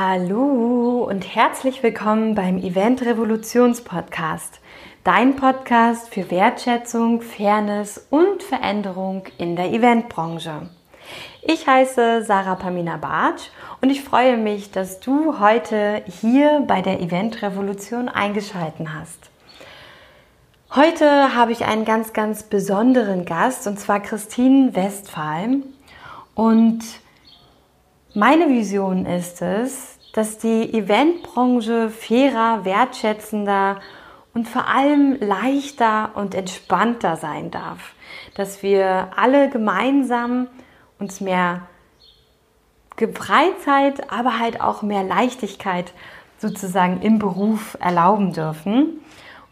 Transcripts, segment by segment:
Hallo und herzlich willkommen beim Event Revolutions Podcast, dein Podcast für Wertschätzung, Fairness und Veränderung in der Eventbranche. Ich heiße Sarah Pamina Bartsch und ich freue mich, dass du heute hier bei der Event Revolution eingeschalten hast. Heute habe ich einen ganz, ganz besonderen Gast und zwar Christine Westphal und meine Vision ist es, dass die Eventbranche fairer, wertschätzender und vor allem leichter und entspannter sein darf. Dass wir alle gemeinsam uns mehr Freizeit, aber halt auch mehr Leichtigkeit sozusagen im Beruf erlauben dürfen.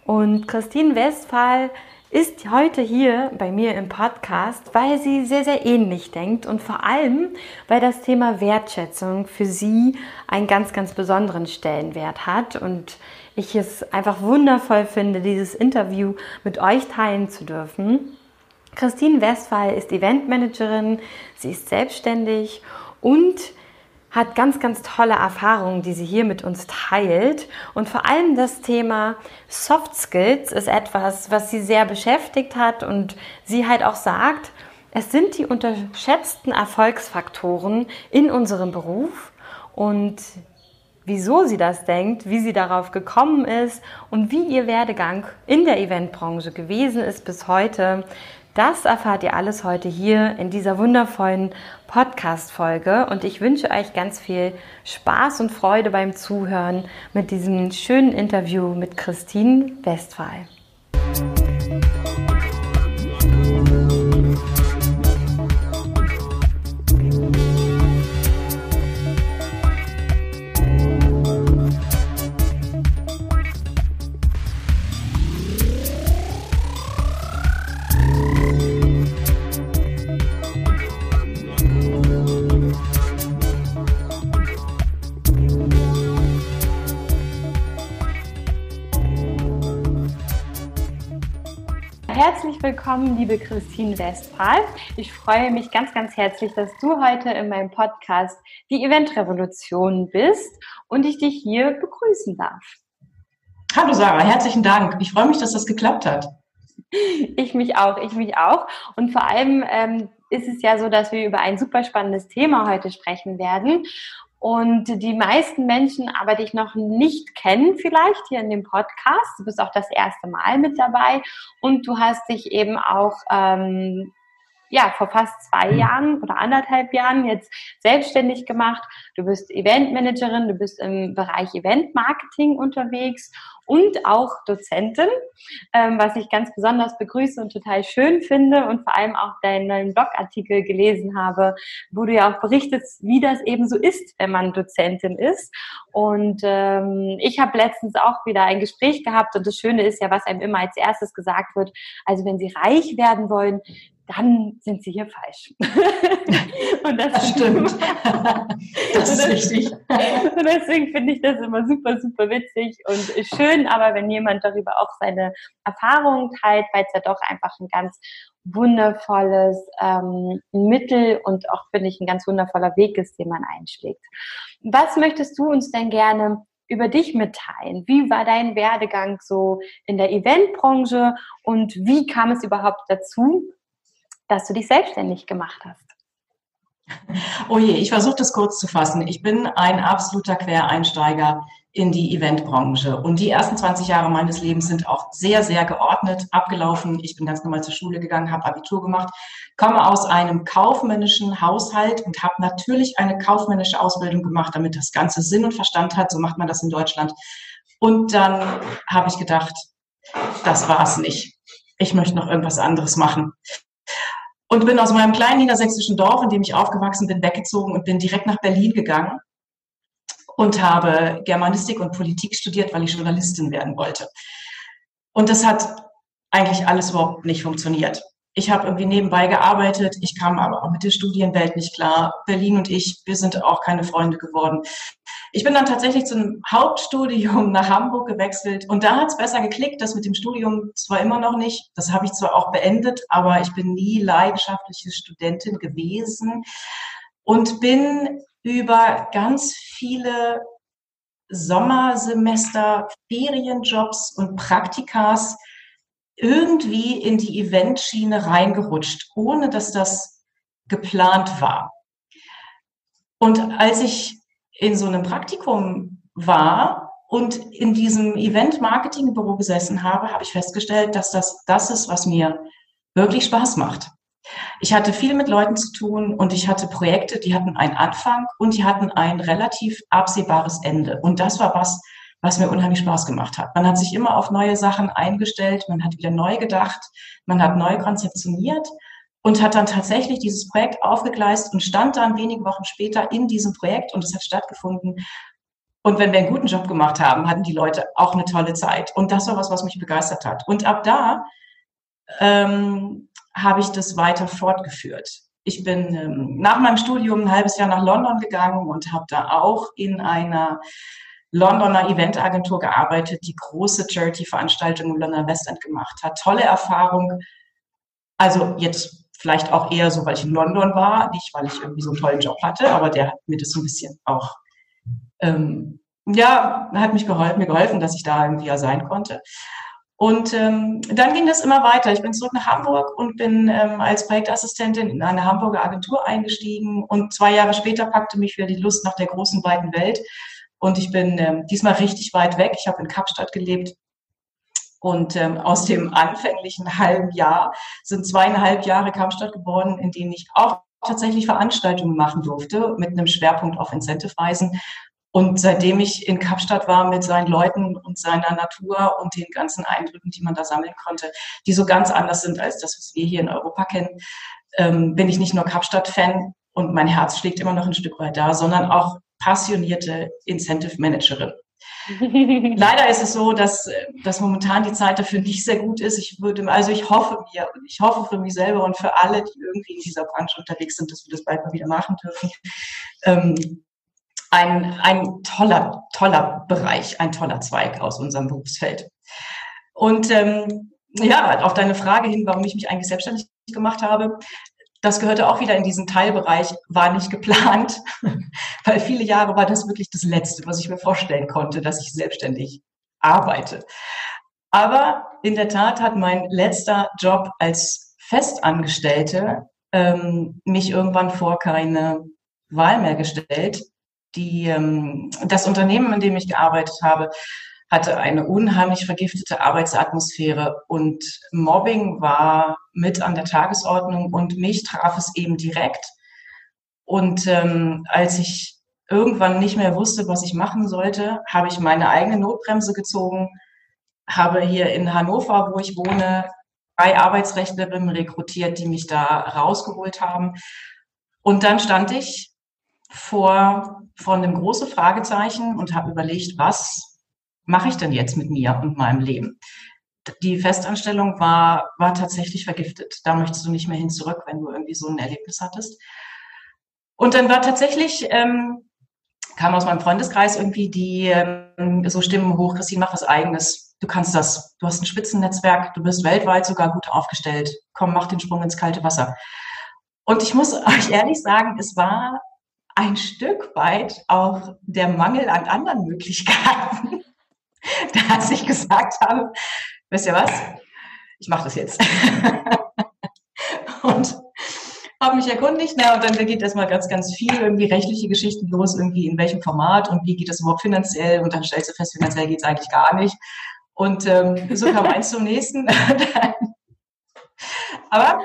Und Christine Westphal ist heute hier bei mir im Podcast, weil sie sehr, sehr ähnlich denkt und vor allem, weil das Thema Wertschätzung für sie einen ganz, ganz besonderen Stellenwert hat und ich es einfach wundervoll finde, dieses Interview mit euch teilen zu dürfen. Christine Westphal ist Eventmanagerin, sie ist selbstständig und hat ganz, ganz tolle Erfahrungen, die sie hier mit uns teilt. Und vor allem das Thema Soft Skills ist etwas, was sie sehr beschäftigt hat und sie halt auch sagt, es sind die unterschätzten Erfolgsfaktoren in unserem Beruf und wieso sie das denkt, wie sie darauf gekommen ist und wie ihr Werdegang in der Eventbranche gewesen ist bis heute. Das erfahrt ihr alles heute hier in dieser wundervollen Podcast-Folge und ich wünsche euch ganz viel Spaß und Freude beim Zuhören mit diesem schönen Interview mit Christine Westphal. Willkommen, liebe Christine Westphal. Ich freue mich ganz, ganz herzlich, dass du heute in meinem Podcast die Eventrevolution bist und ich dich hier begrüßen darf. Hallo Sarah, herzlichen Dank. Ich freue mich, dass das geklappt hat. Ich mich auch, ich mich auch. Und vor allem ähm, ist es ja so, dass wir über ein super spannendes Thema heute sprechen werden und die meisten Menschen aber dich noch nicht kennen vielleicht hier in dem Podcast. Du bist auch das erste Mal mit dabei und du hast dich eben auch ähm, ja, vor fast zwei mhm. Jahren oder anderthalb Jahren jetzt selbstständig gemacht. Du bist Eventmanagerin, du bist im Bereich Eventmarketing unterwegs und auch Dozentin, ähm, was ich ganz besonders begrüße und total schön finde und vor allem auch deinen neuen Blogartikel gelesen habe, wo du ja auch berichtest, wie das eben so ist, wenn man Dozentin ist. Und ähm, ich habe letztens auch wieder ein Gespräch gehabt und das Schöne ist ja, was einem immer als erstes gesagt wird, also wenn Sie reich werden wollen, dann sind sie hier falsch. und das, das stimmt. das ist richtig. Und deswegen finde ich das immer super, super witzig und schön, aber wenn jemand darüber auch seine Erfahrungen teilt, weil es ja doch einfach ein ganz wundervolles ähm, Mittel und auch, finde ich, ein ganz wundervoller Weg ist, den man einschlägt. Was möchtest du uns denn gerne über dich mitteilen. Wie war dein Werdegang so in der Eventbranche und wie kam es überhaupt dazu, dass du dich selbstständig gemacht hast? Oh je, ich versuche das kurz zu fassen. Ich bin ein absoluter Quereinsteiger in die Eventbranche. Und die ersten 20 Jahre meines Lebens sind auch sehr, sehr geordnet abgelaufen. Ich bin ganz normal zur Schule gegangen, habe Abitur gemacht, komme aus einem kaufmännischen Haushalt und habe natürlich eine kaufmännische Ausbildung gemacht, damit das Ganze Sinn und Verstand hat. So macht man das in Deutschland. Und dann habe ich gedacht, das war es nicht. Ich möchte noch irgendwas anderes machen und bin aus meinem kleinen niedersächsischen Dorf, in dem ich aufgewachsen bin, weggezogen und bin direkt nach Berlin gegangen und habe Germanistik und Politik studiert, weil ich Journalistin werden wollte. Und das hat eigentlich alles überhaupt nicht funktioniert. Ich habe irgendwie nebenbei gearbeitet, ich kam aber auch mit der Studienwelt nicht klar. Berlin und ich, wir sind auch keine Freunde geworden. Ich bin dann tatsächlich zum Hauptstudium nach Hamburg gewechselt und da hat es besser geklickt. Das mit dem Studium zwar immer noch nicht, das habe ich zwar auch beendet, aber ich bin nie leidenschaftliche Studentin gewesen und bin über ganz viele Sommersemester, Ferienjobs und Praktikas irgendwie in die Eventschiene reingerutscht, ohne dass das geplant war. Und als ich in so einem Praktikum war und in diesem Event-Marketing-Büro gesessen habe, habe ich festgestellt, dass das das ist, was mir wirklich Spaß macht. Ich hatte viel mit Leuten zu tun und ich hatte Projekte, die hatten einen Anfang und die hatten ein relativ absehbares Ende. Und das war was, was mir unheimlich Spaß gemacht hat. Man hat sich immer auf neue Sachen eingestellt, man hat wieder neu gedacht, man hat neu konzeptioniert und hat dann tatsächlich dieses Projekt aufgegleist und stand dann wenige Wochen später in diesem Projekt und es hat stattgefunden. Und wenn wir einen guten Job gemacht haben, hatten die Leute auch eine tolle Zeit. Und das war was, was mich begeistert hat. Und ab da ähm, habe ich das weiter fortgeführt. Ich bin ähm, nach meinem Studium ein halbes Jahr nach London gegangen und habe da auch in einer Londoner Eventagentur gearbeitet, die große Charity-Veranstaltungen im Londoner Westend gemacht hat. Tolle Erfahrung. Also jetzt vielleicht auch eher so, weil ich in London war, nicht weil ich irgendwie so einen tollen Job hatte, aber der hat mir das so ein bisschen auch, ähm, ja, hat mich geholfen, mir geholfen, dass ich da irgendwie ja sein konnte. Und ähm, dann ging das immer weiter. Ich bin zurück nach Hamburg und bin ähm, als Projektassistentin in eine Hamburger Agentur eingestiegen. Und zwei Jahre später packte mich wieder die Lust nach der großen, weiten Welt. Und ich bin ähm, diesmal richtig weit weg. Ich habe in Kapstadt gelebt. Und ähm, aus dem anfänglichen halben Jahr sind zweieinhalb Jahre Kapstadt geworden, in denen ich auch tatsächlich Veranstaltungen machen durfte mit einem Schwerpunkt auf Incentive-Reisen und seitdem ich in Kapstadt war mit seinen Leuten und seiner Natur und den ganzen Eindrücken, die man da sammeln konnte, die so ganz anders sind als das, was wir hier in Europa kennen, ähm, bin ich nicht nur Kapstadt-Fan und mein Herz schlägt immer noch ein Stück weit da, sondern auch passionierte Incentive-Managerin. Leider ist es so, dass, dass momentan die Zeit dafür nicht sehr gut ist. Ich würde, also ich hoffe mir, ich hoffe für mich selber und für alle, die irgendwie in dieser Branche unterwegs sind, dass wir das bald mal wieder machen dürfen. Ähm, ein, ein toller, toller Bereich, ein toller Zweig aus unserem Berufsfeld. Und ähm, ja, auf deine Frage hin, warum ich mich eigentlich selbstständig gemacht habe, das gehörte auch wieder in diesen Teilbereich, war nicht geplant, weil viele Jahre war das wirklich das Letzte, was ich mir vorstellen konnte, dass ich selbstständig arbeite. Aber in der Tat hat mein letzter Job als Festangestellte ähm, mich irgendwann vor keine Wahl mehr gestellt, die, ähm, das Unternehmen, in dem ich gearbeitet habe, hatte eine unheimlich vergiftete Arbeitsatmosphäre und Mobbing war mit an der Tagesordnung und mich traf es eben direkt. Und ähm, als ich irgendwann nicht mehr wusste, was ich machen sollte, habe ich meine eigene Notbremse gezogen, habe hier in Hannover, wo ich wohne, drei Arbeitsrechtlerinnen rekrutiert, die mich da rausgeholt haben. Und dann stand ich vor, vor einem großen Fragezeichen und habe überlegt, was mache ich denn jetzt mit mir und meinem Leben? Die Festanstellung war, war tatsächlich vergiftet. Da möchtest du nicht mehr hin zurück, wenn du irgendwie so ein Erlebnis hattest. Und dann war tatsächlich, ähm, kam aus meinem Freundeskreis irgendwie die ähm, so Stimmen hoch, Christine, mach was eigenes. Du kannst das. Du hast ein Spitzennetzwerk, du bist weltweit sogar gut aufgestellt. Komm, mach den Sprung ins kalte Wasser. Und ich muss euch ehrlich sagen, es war ein Stück weit auch der Mangel an anderen Möglichkeiten, dass ich gesagt habe, wisst ihr was, ich mache das jetzt. und habe mich erkundigt, na, und dann geht erstmal ganz, ganz viel irgendwie rechtliche Geschichten los, irgendwie in welchem Format und wie geht das überhaupt finanziell und dann stellst du fest, finanziell geht es eigentlich gar nicht. Und ähm, so kam eins zum nächsten. Aber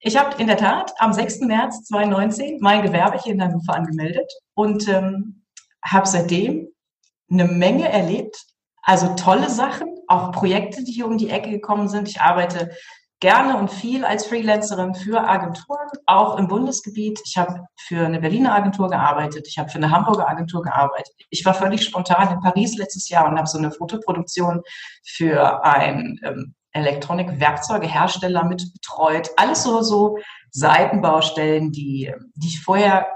ich habe in der Tat am 6. März 2019 mein Gewerbe hier in Hannover angemeldet und ähm, habe seitdem eine Menge erlebt. Also tolle Sachen, auch Projekte, die hier um die Ecke gekommen sind. Ich arbeite gerne und viel als Freelancerin für Agenturen, auch im Bundesgebiet. Ich habe für eine Berliner Agentur gearbeitet, ich habe für eine Hamburger Agentur gearbeitet. Ich war völlig spontan in Paris letztes Jahr und habe so eine Fotoproduktion für ein ähm, Elektronikwerkzeugehersteller mit betreut. Alles so, so Seitenbaustellen, die, die ich vorher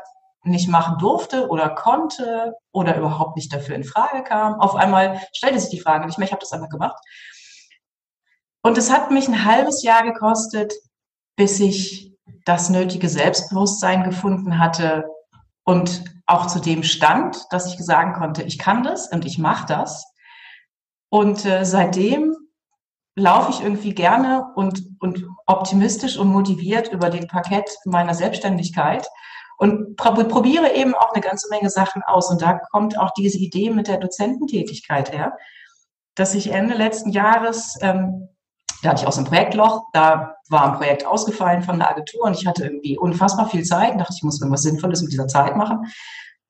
nicht machen durfte oder konnte oder überhaupt nicht dafür in Frage kam. Auf einmal stellte sich die Frage nicht mehr, ich habe das einfach gemacht. Und es hat mich ein halbes Jahr gekostet, bis ich das nötige Selbstbewusstsein gefunden hatte, und auch zu dem stand, dass ich sagen konnte, ich kann das und ich mache das. Und äh, seitdem laufe ich irgendwie gerne und, und optimistisch und motiviert über den Parkett meiner Selbstständigkeit und probiere eben auch eine ganze Menge Sachen aus. Und da kommt auch diese Idee mit der Dozententätigkeit her, dass ich Ende letzten Jahres, ähm, da hatte ich auch so ein Projektloch, da war ein Projekt ausgefallen von der Agentur und ich hatte irgendwie unfassbar viel Zeit und dachte, ich muss irgendwas Sinnvolles mit dieser Zeit machen.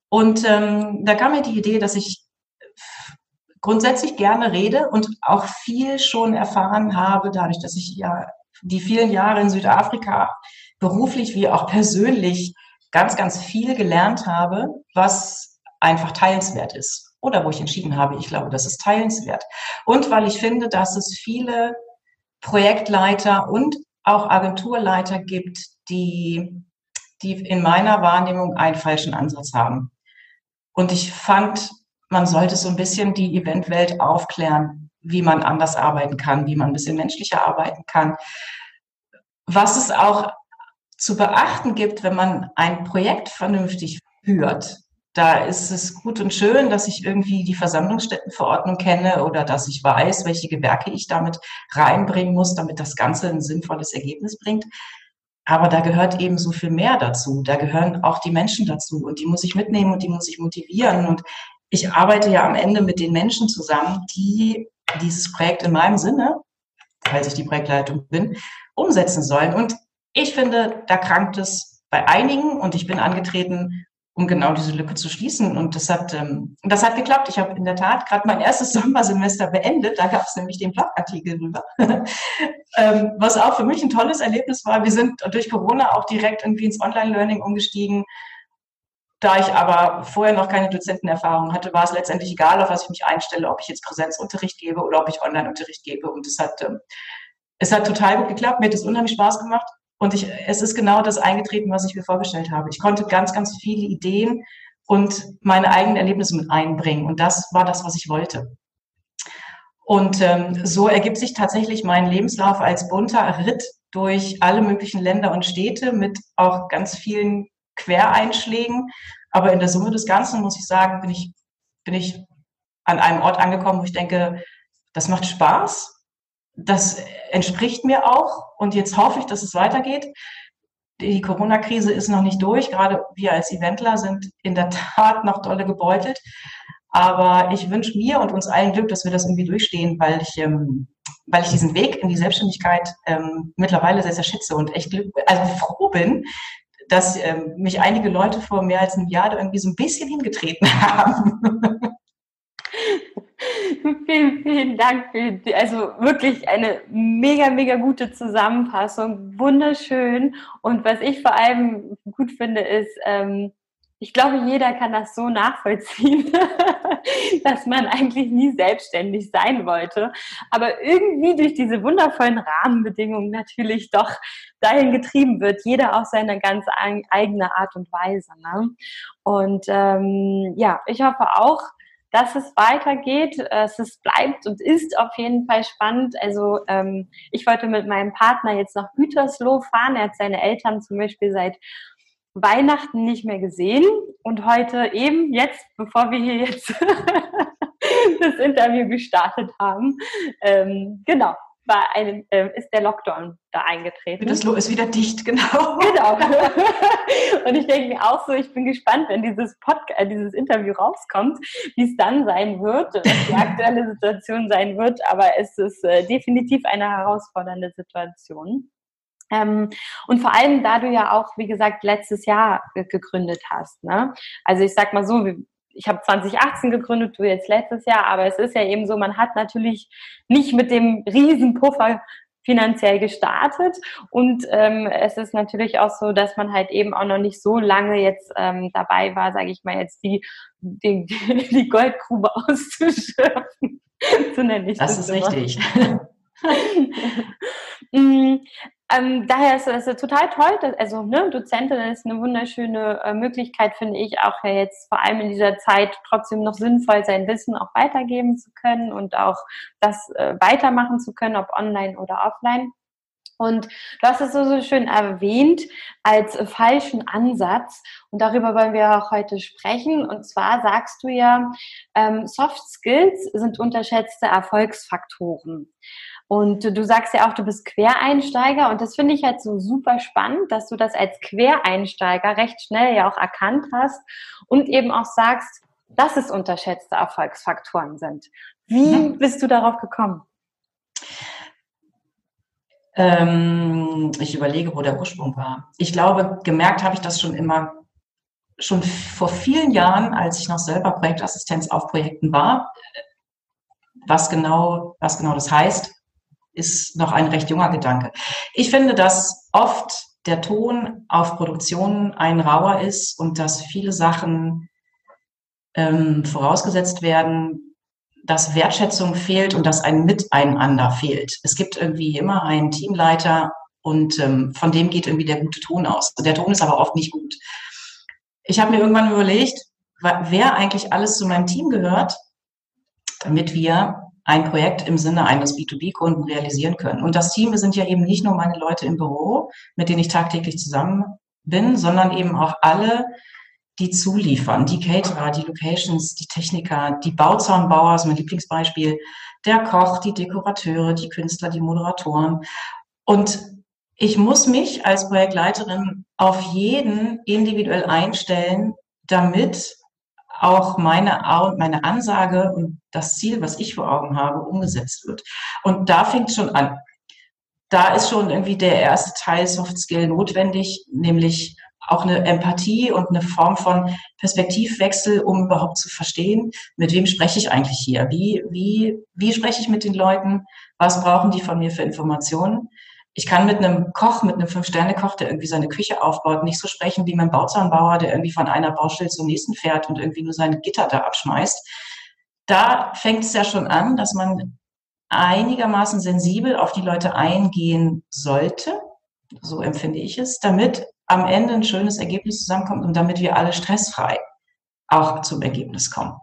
Und ähm, da kam mir die Idee, dass ich grundsätzlich gerne rede und auch viel schon erfahren habe, dadurch, dass ich ja die vielen Jahre in Südafrika beruflich wie auch persönlich ganz, ganz viel gelernt habe, was einfach teilenswert ist. Oder wo ich entschieden habe, ich glaube, das ist teilenswert. Und weil ich finde, dass es viele Projektleiter und auch Agenturleiter gibt, die, die in meiner Wahrnehmung einen falschen Ansatz haben. Und ich fand, man sollte so ein bisschen die Eventwelt aufklären, wie man anders arbeiten kann, wie man ein bisschen menschlicher arbeiten kann. Was es auch zu beachten gibt, wenn man ein Projekt vernünftig führt. Da ist es gut und schön, dass ich irgendwie die Versammlungsstättenverordnung kenne oder dass ich weiß, welche Gewerke ich damit reinbringen muss, damit das Ganze ein sinnvolles Ergebnis bringt. Aber da gehört eben so viel mehr dazu. Da gehören auch die Menschen dazu und die muss ich mitnehmen und die muss ich motivieren. Und ich arbeite ja am Ende mit den Menschen zusammen, die dieses Projekt in meinem Sinne, falls ich die Projektleitung bin, umsetzen sollen. Und ich finde, da krankt es bei einigen und ich bin angetreten, um genau diese Lücke zu schließen. Und das hat, ähm, das hat geklappt. Ich habe in der Tat gerade mein erstes Sommersemester beendet. Da gab es nämlich den Blogartikel drüber. ähm, was auch für mich ein tolles Erlebnis war. Wir sind durch Corona auch direkt irgendwie ins Online-Learning umgestiegen. Da ich aber vorher noch keine Dozentenerfahrung hatte, war es letztendlich egal, auf was ich mich einstelle, ob ich jetzt Präsenzunterricht gebe oder ob ich Online-Unterricht gebe. Und es hat, ähm, es hat total gut geklappt. Mir hat es unheimlich Spaß gemacht. Und ich, es ist genau das eingetreten, was ich mir vorgestellt habe. Ich konnte ganz, ganz viele Ideen und meine eigenen Erlebnisse mit einbringen. Und das war das, was ich wollte. Und ähm, so ergibt sich tatsächlich mein Lebenslauf als bunter Ritt durch alle möglichen Länder und Städte mit auch ganz vielen Quereinschlägen. Aber in der Summe des Ganzen muss ich sagen, bin ich, bin ich an einem Ort angekommen, wo ich denke, das macht Spaß das entspricht mir auch und jetzt hoffe ich, dass es weitergeht. Die Corona-Krise ist noch nicht durch. Gerade wir als Eventler sind in der Tat noch dolle gebeutelt. Aber ich wünsche mir und uns allen Glück, dass wir das irgendwie durchstehen, weil ich, ähm, weil ich diesen Weg in die Selbstständigkeit ähm, mittlerweile sehr, sehr schätze und echt Glück, also froh bin, dass ähm, mich einige Leute vor mehr als einem Jahr irgendwie so ein bisschen hingetreten haben. vielen, vielen Dank für die, also wirklich eine mega, mega gute Zusammenfassung. Wunderschön. Und was ich vor allem gut finde, ist, ähm, ich glaube, jeder kann das so nachvollziehen, dass man eigentlich nie selbstständig sein wollte, aber irgendwie durch diese wundervollen Rahmenbedingungen natürlich doch dahin getrieben wird, jeder auf seine ganz eigene Art und Weise. Ne? Und ähm, ja, ich hoffe auch, dass es weitergeht. Es ist, bleibt und ist auf jeden Fall spannend. Also ähm, ich wollte mit meinem Partner jetzt nach Gütersloh fahren. Er hat seine Eltern zum Beispiel seit Weihnachten nicht mehr gesehen und heute eben jetzt, bevor wir hier jetzt das Interview gestartet haben, ähm, genau, war ein, äh, ist der Lockdown da eingetreten. Das ist wieder dicht, genau. Genau. Und ich denke mir auch so, ich bin gespannt, wenn dieses Podcast, äh, dieses Interview rauskommt, wie es dann sein wird, was die aktuelle Situation sein wird. Aber es ist äh, definitiv eine herausfordernde Situation. Ähm, und vor allem, da du ja auch, wie gesagt, letztes Jahr gegründet hast. Ne? Also ich sag mal so, ich habe 2018 gegründet, du jetzt letztes Jahr, aber es ist ja eben so, man hat natürlich nicht mit dem Riesenpuffer finanziell gestartet und ähm, es ist natürlich auch so, dass man halt eben auch noch nicht so lange jetzt ähm, dabei war, sage ich mal jetzt die die, die Goldgrube auszuschöpfen. so nenne ich das. Das ist immer. richtig. Ähm, daher ist es total toll, dass, also ne, Dozentin ist eine wunderschöne äh, Möglichkeit, finde ich, auch ja jetzt vor allem in dieser Zeit trotzdem noch sinnvoll sein Wissen auch weitergeben zu können und auch das äh, weitermachen zu können, ob online oder offline. Und du hast es so, so schön erwähnt als falschen Ansatz. Und darüber wollen wir auch heute sprechen. Und zwar sagst du ja, ähm, Soft Skills sind unterschätzte Erfolgsfaktoren. Und du sagst ja auch, du bist Quereinsteiger und das finde ich halt so super spannend, dass du das als Quereinsteiger recht schnell ja auch erkannt hast und eben auch sagst, dass es unterschätzte Erfolgsfaktoren sind. Wie mhm. bist du darauf gekommen? Ähm, ich überlege, wo der Ursprung war. Ich glaube, gemerkt habe ich das schon immer, schon vor vielen Jahren, als ich noch selber Projektassistenz auf Projekten war. Was genau, was genau das heißt, ist noch ein recht junger Gedanke. Ich finde, dass oft der Ton auf Produktionen ein rauer ist und dass viele Sachen ähm, vorausgesetzt werden, dass Wertschätzung fehlt und dass ein Miteinander fehlt. Es gibt irgendwie immer einen Teamleiter und ähm, von dem geht irgendwie der gute Ton aus. Der Ton ist aber oft nicht gut. Ich habe mir irgendwann überlegt, wer eigentlich alles zu meinem Team gehört, damit wir ein Projekt im Sinne eines B2B-Kunden realisieren können. Und das Team sind ja eben nicht nur meine Leute im Büro, mit denen ich tagtäglich zusammen bin, sondern eben auch alle, die zuliefern, die Caterer, die Locations, die Techniker, die Bauzaunbauer, ist mein Lieblingsbeispiel, der Koch, die Dekorateure, die Künstler, die Moderatoren. Und ich muss mich als Projektleiterin auf jeden individuell einstellen, damit auch meine, meine Ansage und das Ziel, was ich vor Augen habe, umgesetzt wird. Und da fängt schon an. Da ist schon irgendwie der erste Teil Soft Skill notwendig, nämlich auch eine Empathie und eine Form von Perspektivwechsel, um überhaupt zu verstehen, mit wem spreche ich eigentlich hier? Wie, wie, wie spreche ich mit den Leuten? Was brauchen die von mir für Informationen? Ich kann mit einem Koch, mit einem Fünf-Sterne-Koch, der irgendwie seine Küche aufbaut, nicht so sprechen wie mein Bauzahnbauer, der irgendwie von einer Baustelle zur nächsten fährt und irgendwie nur seine Gitter da abschmeißt. Da fängt es ja schon an, dass man einigermaßen sensibel auf die Leute eingehen sollte, so empfinde ich es, damit am Ende ein schönes Ergebnis zusammenkommt und damit wir alle stressfrei auch zum Ergebnis kommen.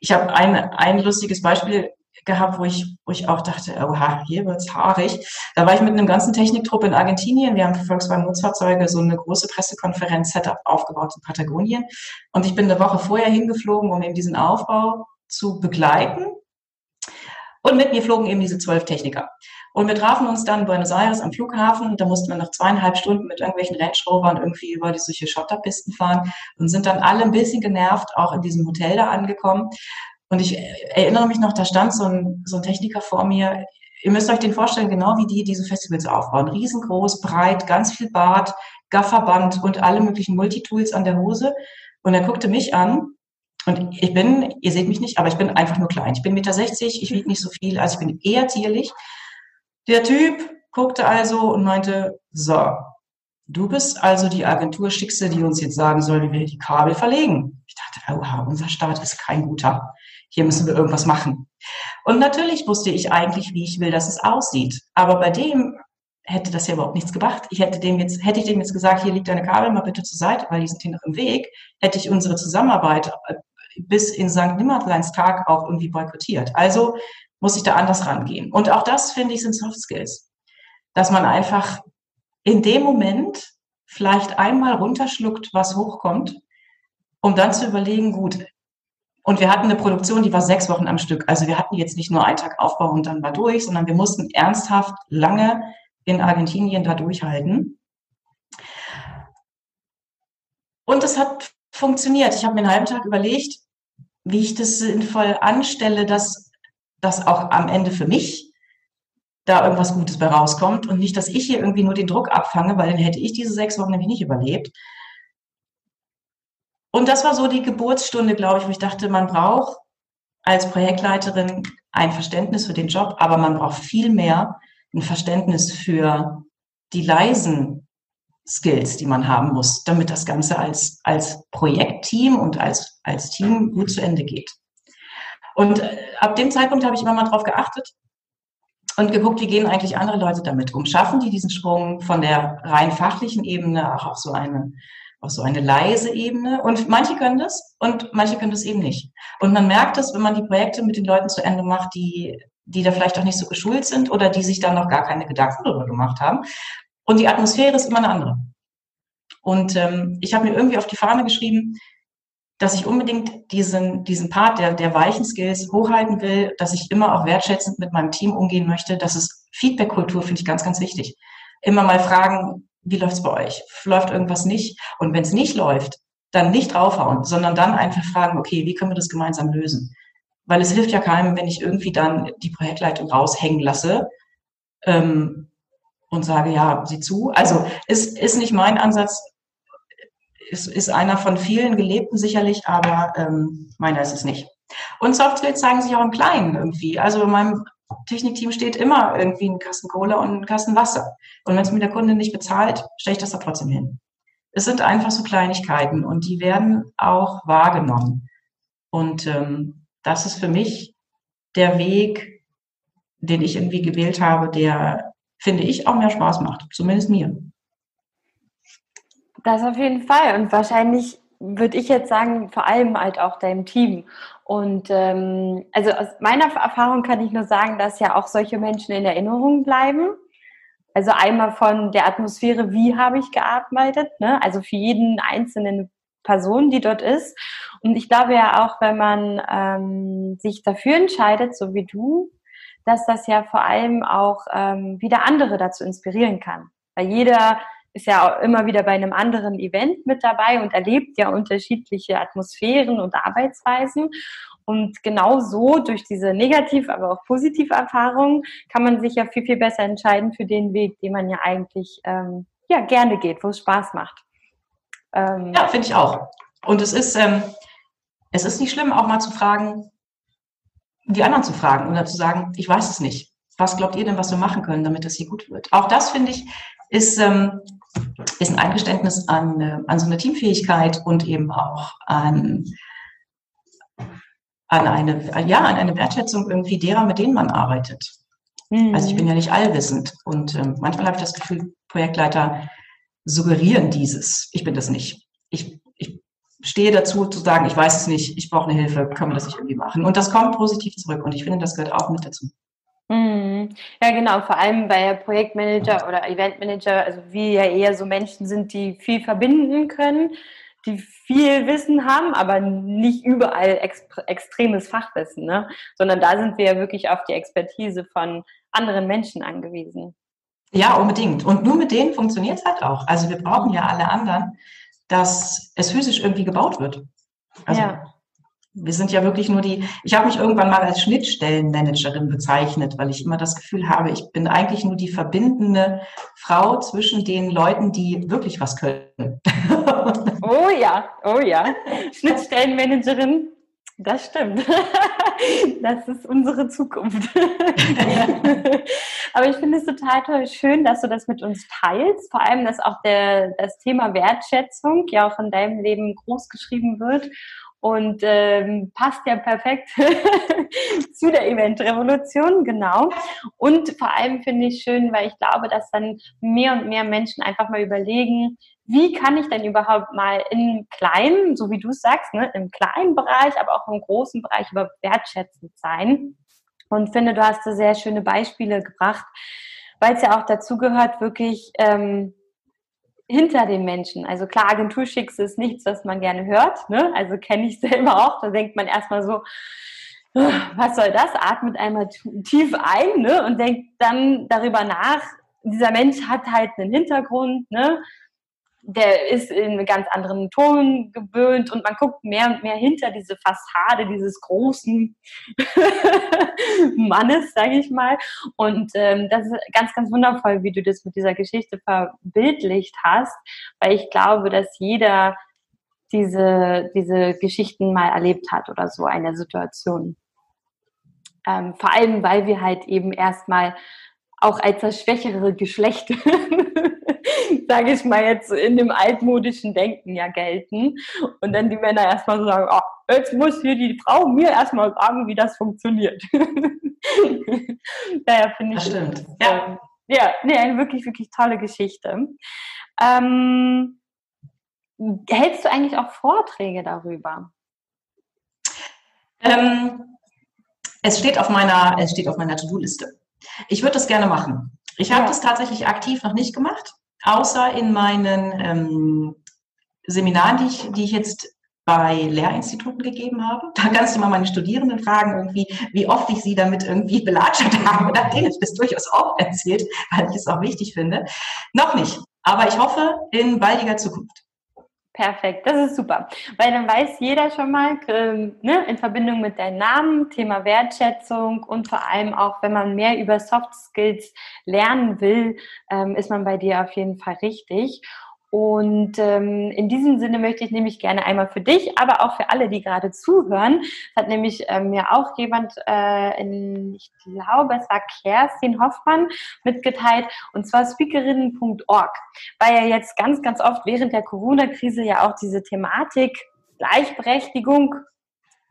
Ich habe ein, ein lustiges Beispiel gehabt, wo ich, wo ich auch dachte, oha, hier wird's haarig. Da war ich mit einem ganzen Techniktrupp in Argentinien. Wir haben für Volkswagen Nutzfahrzeuge so eine große Pressekonferenz Setup aufgebaut in Patagonien. Und ich bin eine Woche vorher hingeflogen, um eben diesen Aufbau zu begleiten. Und mit mir flogen eben diese zwölf Techniker. Und wir trafen uns dann in Buenos Aires am Flughafen. Da mussten wir noch zweieinhalb Stunden mit irgendwelchen Range Rovern irgendwie über die solche Schotterpisten fahren und sind dann alle ein bisschen genervt auch in diesem Hotel da angekommen. Und ich erinnere mich noch, da stand so ein, so ein Techniker vor mir. Ihr müsst euch den vorstellen, genau wie die diese Festivals aufbauen. Riesengroß, breit, ganz viel Bart, Gafferband und alle möglichen Multitools an der Hose. Und er guckte mich an. Und ich bin, ihr seht mich nicht, aber ich bin einfach nur klein. Ich bin 1,60 Meter, ich wiege nicht so viel, also ich bin eher zierlich. Der Typ guckte also und meinte, so, du bist also die Agentur Schickse, die uns jetzt sagen soll, wie wir die Kabel verlegen. Ich dachte, oha, unser Start ist kein guter hier müssen wir irgendwas machen. Und natürlich wusste ich eigentlich, wie ich will, dass es aussieht. Aber bei dem hätte das ja überhaupt nichts gebracht. Ich hätte dem jetzt, hätte ich dem jetzt gesagt, hier liegt deine Kabel mal bitte zur Seite, weil die sind hier noch im Weg, hätte ich unsere Zusammenarbeit äh, bis in St. Nimmerleins Tag auch irgendwie boykottiert. Also muss ich da anders rangehen. Und auch das, finde ich, sind Soft Skills. Dass man einfach in dem Moment vielleicht einmal runterschluckt, was hochkommt, um dann zu überlegen, gut, und wir hatten eine Produktion, die war sechs Wochen am Stück. Also wir hatten jetzt nicht nur einen Tag Aufbau und dann war durch, sondern wir mussten ernsthaft lange in Argentinien da durchhalten. Und es hat funktioniert. Ich habe mir einen halben Tag überlegt, wie ich das sinnvoll anstelle, dass das auch am Ende für mich da irgendwas Gutes bei rauskommt und nicht, dass ich hier irgendwie nur den Druck abfange, weil dann hätte ich diese sechs Wochen nämlich nicht überlebt. Und das war so die Geburtsstunde, glaube ich, wo ich dachte, man braucht als Projektleiterin ein Verständnis für den Job, aber man braucht viel mehr ein Verständnis für die leisen Skills, die man haben muss, damit das Ganze als, als Projektteam und als, als Team gut zu Ende geht. Und äh, ab dem Zeitpunkt habe ich immer mal drauf geachtet und geguckt, wie gehen eigentlich andere Leute damit um? Schaffen die diesen Sprung von der rein fachlichen Ebene auch auf so eine auf so eine leise Ebene. Und manche können das und manche können das eben nicht. Und man merkt das, wenn man die Projekte mit den Leuten zu Ende macht, die, die da vielleicht auch nicht so geschult sind oder die sich dann noch gar keine Gedanken darüber gemacht haben. Und die Atmosphäre ist immer eine andere. Und ähm, ich habe mir irgendwie auf die Fahne geschrieben, dass ich unbedingt diesen, diesen Part der, der weichen Skills hochhalten will, dass ich immer auch wertschätzend mit meinem Team umgehen möchte. Das ist Feedback-Kultur, finde ich ganz, ganz wichtig. Immer mal fragen, wie läuft's bei euch? Läuft irgendwas nicht? Und wenn es nicht läuft, dann nicht draufhauen, sondern dann einfach fragen, okay, wie können wir das gemeinsam lösen? Weil es hilft ja keinem, wenn ich irgendwie dann die Projektleitung raushängen lasse ähm, und sage, ja, sieh zu. Also ist, ist nicht mein Ansatz, ist, ist einer von vielen gelebten sicherlich, aber ähm, meiner ist es nicht. Und Soft Skills zeigen sich auch im Kleinen irgendwie. Also in meinem Technikteam steht immer irgendwie ein Kasten Cola und ein Kasten Wasser. Und wenn es mir der Kunde nicht bezahlt, stelle ich das da trotzdem hin. Es sind einfach so Kleinigkeiten und die werden auch wahrgenommen. Und ähm, das ist für mich der Weg, den ich irgendwie gewählt habe, der, finde ich, auch mehr Spaß macht. Zumindest mir. Das auf jeden Fall. Und wahrscheinlich würde ich jetzt sagen, vor allem halt auch deinem Team. Und ähm, also aus meiner Erfahrung kann ich nur sagen, dass ja auch solche Menschen in Erinnerung bleiben. Also einmal von der Atmosphäre, wie habe ich gearbeitet, ne? also für jeden einzelnen Person, die dort ist. Und ich glaube ja auch, wenn man ähm, sich dafür entscheidet, so wie du, dass das ja vor allem auch ähm, wieder andere dazu inspirieren kann. Weil jeder ist ja auch immer wieder bei einem anderen Event mit dabei und erlebt ja unterschiedliche Atmosphären und Arbeitsweisen. Und genau so durch diese negativ, aber auch positive Erfahrungen kann man sich ja viel, viel besser entscheiden für den Weg, den man ja eigentlich ähm, ja, gerne geht, wo es Spaß macht. Ähm, ja, finde ich auch. Und es ist, ähm, es ist nicht schlimm, auch mal zu fragen, die anderen zu fragen oder zu sagen, ich weiß es nicht. Was glaubt ihr denn, was wir machen können, damit es hier gut wird? Auch das, finde ich, ist, ähm, ist ein Eingeständnis an, äh, an so eine Teamfähigkeit und eben auch an, an, eine, ja, an eine Wertschätzung irgendwie derer, mit denen man arbeitet. Mhm. Also ich bin ja nicht allwissend und ähm, manchmal habe ich das Gefühl, Projektleiter suggerieren dieses. Ich bin das nicht. Ich, ich stehe dazu zu sagen, ich weiß es nicht, ich brauche eine Hilfe, können wir das nicht irgendwie machen? Und das kommt positiv zurück und ich finde, das gehört auch mit dazu. Mhm. Ja, genau, vor allem bei Projektmanager oder Eventmanager, also wir ja eher so Menschen sind, die viel verbinden können, die viel Wissen haben, aber nicht überall ex extremes Fachwissen, ne? sondern da sind wir ja wirklich auf die Expertise von anderen Menschen angewiesen. Ja, unbedingt. Und nur mit denen funktioniert es halt auch. Also wir brauchen ja alle anderen, dass es physisch irgendwie gebaut wird. Also ja. Wir sind ja wirklich nur die, ich habe mich irgendwann mal als Schnittstellenmanagerin bezeichnet, weil ich immer das Gefühl habe, ich bin eigentlich nur die verbindende Frau zwischen den Leuten, die wirklich was können. Oh ja, oh ja. Schnittstellenmanagerin, das stimmt. Das ist unsere Zukunft. Aber ich finde es total toll, schön, dass du das mit uns teilst. Vor allem, dass auch der, das Thema Wertschätzung ja auch in deinem Leben groß geschrieben wird und ähm, passt ja perfekt zu der Eventrevolution, genau. Und vor allem finde ich schön, weil ich glaube, dass dann mehr und mehr Menschen einfach mal überlegen, wie kann ich denn überhaupt mal im kleinen, so wie du es sagst, ne, im kleinen Bereich, aber auch im großen Bereich über wertschätzend sein. Und finde, du hast da sehr schöne Beispiele gebracht, weil es ja auch dazu gehört, wirklich ähm, hinter den Menschen. Also klar, Agenturschicks ist nichts, was man gerne hört. Ne? Also kenne ich selber auch. Da denkt man erstmal so, was soll das? Atmet einmal tief ein ne? und denkt dann darüber nach. Dieser Mensch hat halt einen Hintergrund, ne? Der ist in ganz anderen Ton gewöhnt und man guckt mehr und mehr hinter diese Fassade dieses großen Mannes, sage ich mal. Und ähm, das ist ganz, ganz wundervoll, wie du das mit dieser Geschichte verbildlicht hast, weil ich glaube, dass jeder diese, diese Geschichten mal erlebt hat oder so eine Situation. Ähm, vor allem, weil wir halt eben erstmal auch als das schwächere Geschlecht sage ich mal jetzt in dem altmodischen Denken ja gelten. Und dann die Männer erstmal so sagen, oh, jetzt muss hier die Frau mir erstmal sagen, wie das funktioniert. Daher finde ich. Das stimmt. Ja. Ähm, ja, nee, eine wirklich, wirklich tolle Geschichte. Ähm, hältst du eigentlich auch Vorträge darüber? Ähm, Es steht auf meiner, es steht auf meiner To-Do-Liste. Ich würde das gerne machen. Ich habe ja. das tatsächlich aktiv noch nicht gemacht, außer in meinen ähm, Seminaren, die ich, die ich jetzt bei Lehrinstituten gegeben habe. Da kannst du mal meine Studierenden fragen, irgendwie, wie oft ich sie damit irgendwie belatschert habe. Und denen ist das durchaus auch erzählt, weil ich es auch wichtig finde. Noch nicht, aber ich hoffe in baldiger Zukunft. Perfekt, das ist super, weil dann weiß jeder schon mal ähm, ne, in Verbindung mit deinem Namen, Thema Wertschätzung und vor allem auch, wenn man mehr über Soft Skills lernen will, ähm, ist man bei dir auf jeden Fall richtig. Und ähm, in diesem Sinne möchte ich nämlich gerne einmal für dich, aber auch für alle, die gerade zuhören, hat nämlich äh, mir auch jemand, äh, in, ich glaube, es war Kerstin Hoffmann, mitgeteilt, und zwar speakerinnen.org, weil ja jetzt ganz, ganz oft während der Corona-Krise ja auch diese Thematik Gleichberechtigung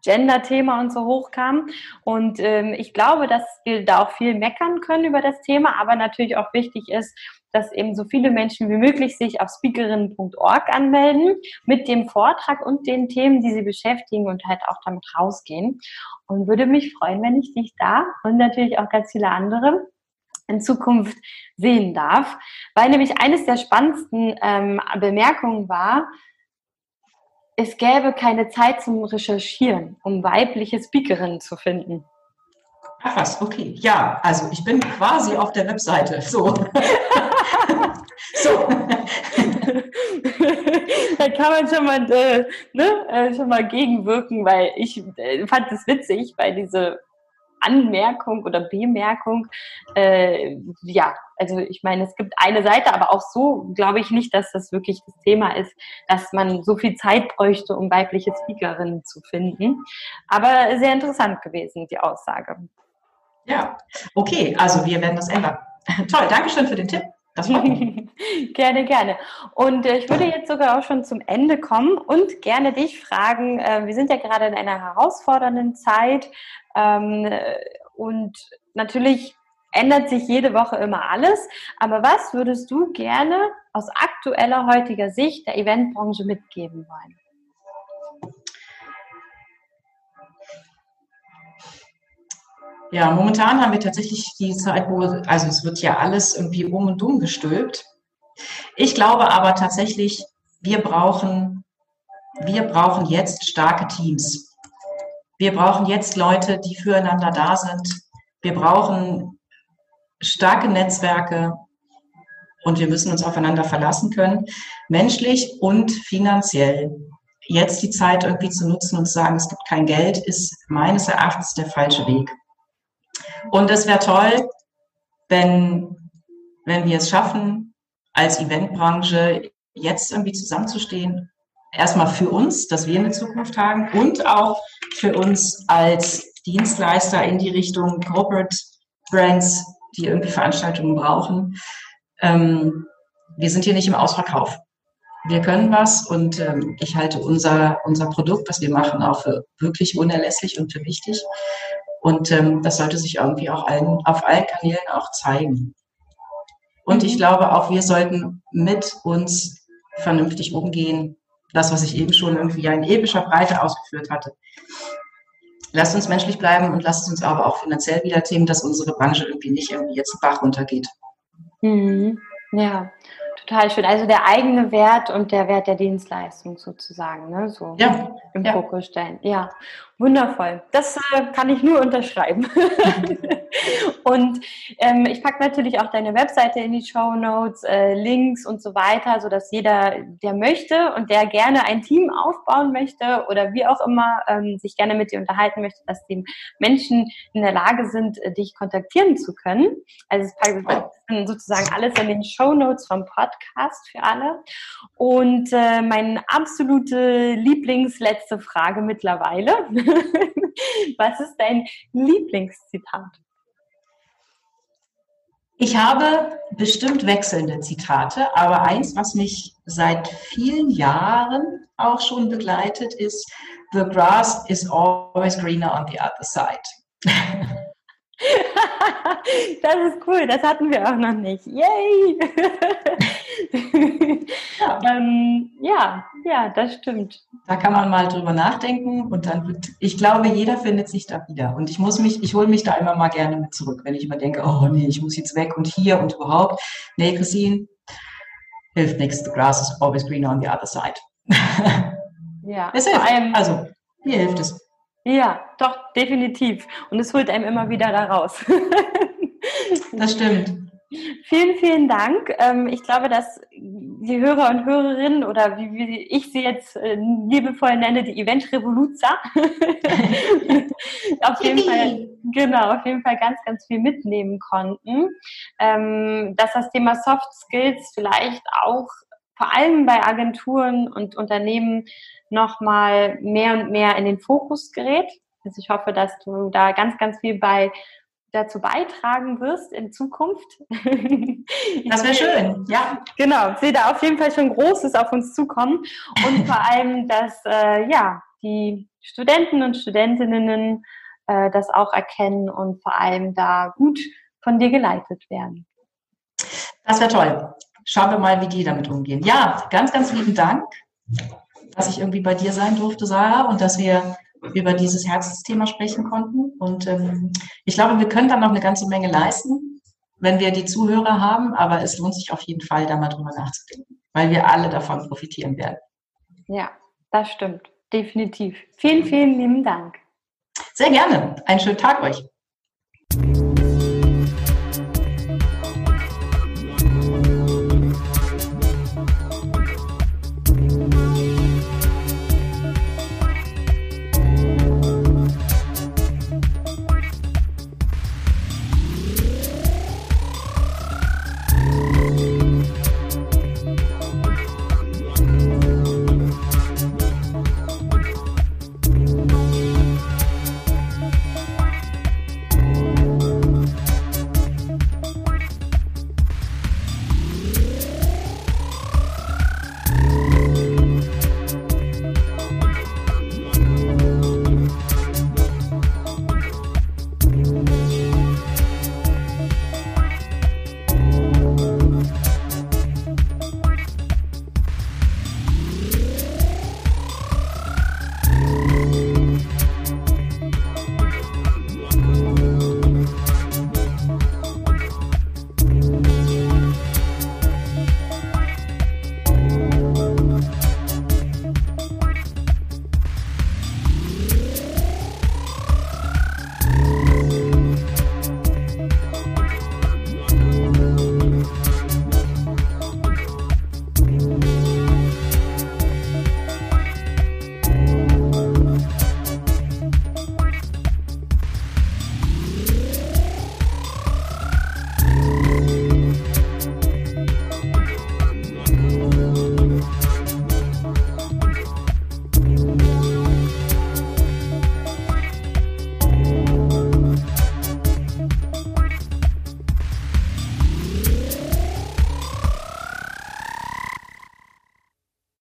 Gender-Thema und so hochkam. Und ähm, ich glaube, dass wir da auch viel meckern können über das Thema, aber natürlich auch wichtig ist, dass eben so viele Menschen wie möglich sich auf speakerinnen.org anmelden mit dem Vortrag und den Themen, die sie beschäftigen und halt auch damit rausgehen. Und würde mich freuen, wenn ich dich da und natürlich auch ganz viele andere in Zukunft sehen darf, weil nämlich eines der spannendsten ähm, Bemerkungen war, es gäbe keine Zeit zum Recherchieren, um weibliche Speakerinnen zu finden. Was, okay. Ja, also ich bin quasi auf der Webseite. So. So. da kann man schon mal, äh, ne, äh, schon mal gegenwirken, weil ich äh, fand es witzig, weil diese Anmerkung oder Bemerkung, äh, ja, also ich meine, es gibt eine Seite, aber auch so glaube ich nicht, dass das wirklich das Thema ist, dass man so viel Zeit bräuchte, um weibliche Speakerinnen zu finden. Aber sehr interessant gewesen, die Aussage. Ja, okay, also wir werden das ändern. Toll, Dankeschön für den Tipp. gerne, gerne. Und äh, ich würde jetzt sogar auch schon zum Ende kommen und gerne dich fragen, äh, wir sind ja gerade in einer herausfordernden Zeit ähm, und natürlich ändert sich jede Woche immer alles. Aber was würdest du gerne aus aktueller heutiger Sicht der Eventbranche mitgeben wollen? Ja, momentan haben wir tatsächlich die Zeit, wo, also es wird ja alles irgendwie um und um gestülpt. Ich glaube aber tatsächlich, wir brauchen, wir brauchen jetzt starke Teams. Wir brauchen jetzt Leute, die füreinander da sind. Wir brauchen starke Netzwerke und wir müssen uns aufeinander verlassen können, menschlich und finanziell. Jetzt die Zeit irgendwie zu nutzen und zu sagen, es gibt kein Geld, ist meines Erachtens der falsche Weg. Und es wäre toll, wenn, wenn wir es schaffen, als Eventbranche jetzt irgendwie zusammenzustehen. Erstmal für uns, dass wir eine Zukunft haben und auch für uns als Dienstleister in die Richtung Corporate Brands, die irgendwie Veranstaltungen brauchen. Ähm, wir sind hier nicht im Ausverkauf. Wir können was und ähm, ich halte unser, unser Produkt, was wir machen, auch für wirklich unerlässlich und für wichtig. Und ähm, das sollte sich irgendwie auch allen, auf allen Kanälen auch zeigen. Und ich mhm. glaube, auch wir sollten mit uns vernünftig umgehen. Das, was ich eben schon irgendwie in epischer Breite ausgeführt hatte. Lasst uns menschlich bleiben und lasst uns aber auch finanziell wieder themen, dass unsere Branche irgendwie nicht irgendwie jetzt einen Bach runtergeht. Mhm. Ja, total schön. Also der eigene Wert und der Wert der Dienstleistung sozusagen, ne? So ja. im ja. Fokus stellen. Ja. Wundervoll. Das äh, kann ich nur unterschreiben. und ähm, ich packe natürlich auch deine Webseite in die Show Notes, äh, Links und so weiter, sodass jeder, der möchte und der gerne ein Team aufbauen möchte oder wie auch immer ähm, sich gerne mit dir unterhalten möchte, dass die Menschen in der Lage sind, äh, dich kontaktieren zu können. Also es packe sozusagen alles in den Show Notes vom Podcast für alle. Und äh, meine absolute Lieblingsletzte Frage mittlerweile. Was ist dein Lieblingszitat? Ich habe bestimmt wechselnde Zitate, aber eins, was mich seit vielen Jahren auch schon begleitet, ist The grass is always greener on the other side. das ist cool, das hatten wir auch noch nicht. Yay! ja. Ähm, ja, ja, das stimmt. Da kann man mal drüber nachdenken und dann wird, ich glaube, jeder findet sich da wieder. Und ich muss mich, ich hole mich da immer mal gerne mit zurück, wenn ich immer denke, oh nee, ich muss jetzt weg und hier und überhaupt. Nee, Christine, hilft nichts. The grass is always greener on the other side. ja, es hilft. Also, mir hilft es. Ja, doch, definitiv. Und es holt einem immer wieder da raus. das stimmt. Vielen, vielen Dank. Ähm, ich glaube, dass die Hörer und Hörerinnen oder wie, ich sie jetzt äh, liebevoll nenne, die Event Revoluzer, auf jeden Fall, genau, auf jeden Fall ganz, ganz viel mitnehmen konnten. Ähm, dass das Thema Soft Skills vielleicht auch vor allem bei Agenturen und Unternehmen nochmal mehr und mehr in den Fokus gerät. Also ich hoffe, dass du da ganz, ganz viel bei dazu beitragen wirst in Zukunft. Das wäre schön, ja. Genau, ich sehe da auf jeden Fall schon Großes auf uns zukommen und vor allem, dass äh, ja die Studenten und Studentinnen äh, das auch erkennen und vor allem da gut von dir geleitet werden. Das wäre toll. Schauen wir mal, wie die damit umgehen. Ja, ganz, ganz lieben Dank dass ich irgendwie bei dir sein durfte, Sarah, und dass wir über dieses Herzensthema sprechen konnten. Und ähm, ich glaube, wir können dann noch eine ganze Menge leisten, wenn wir die Zuhörer haben, aber es lohnt sich auf jeden Fall, da mal drüber nachzudenken, weil wir alle davon profitieren werden. Ja, das stimmt. Definitiv. Vielen, vielen lieben Dank. Sehr gerne. Einen schönen Tag euch.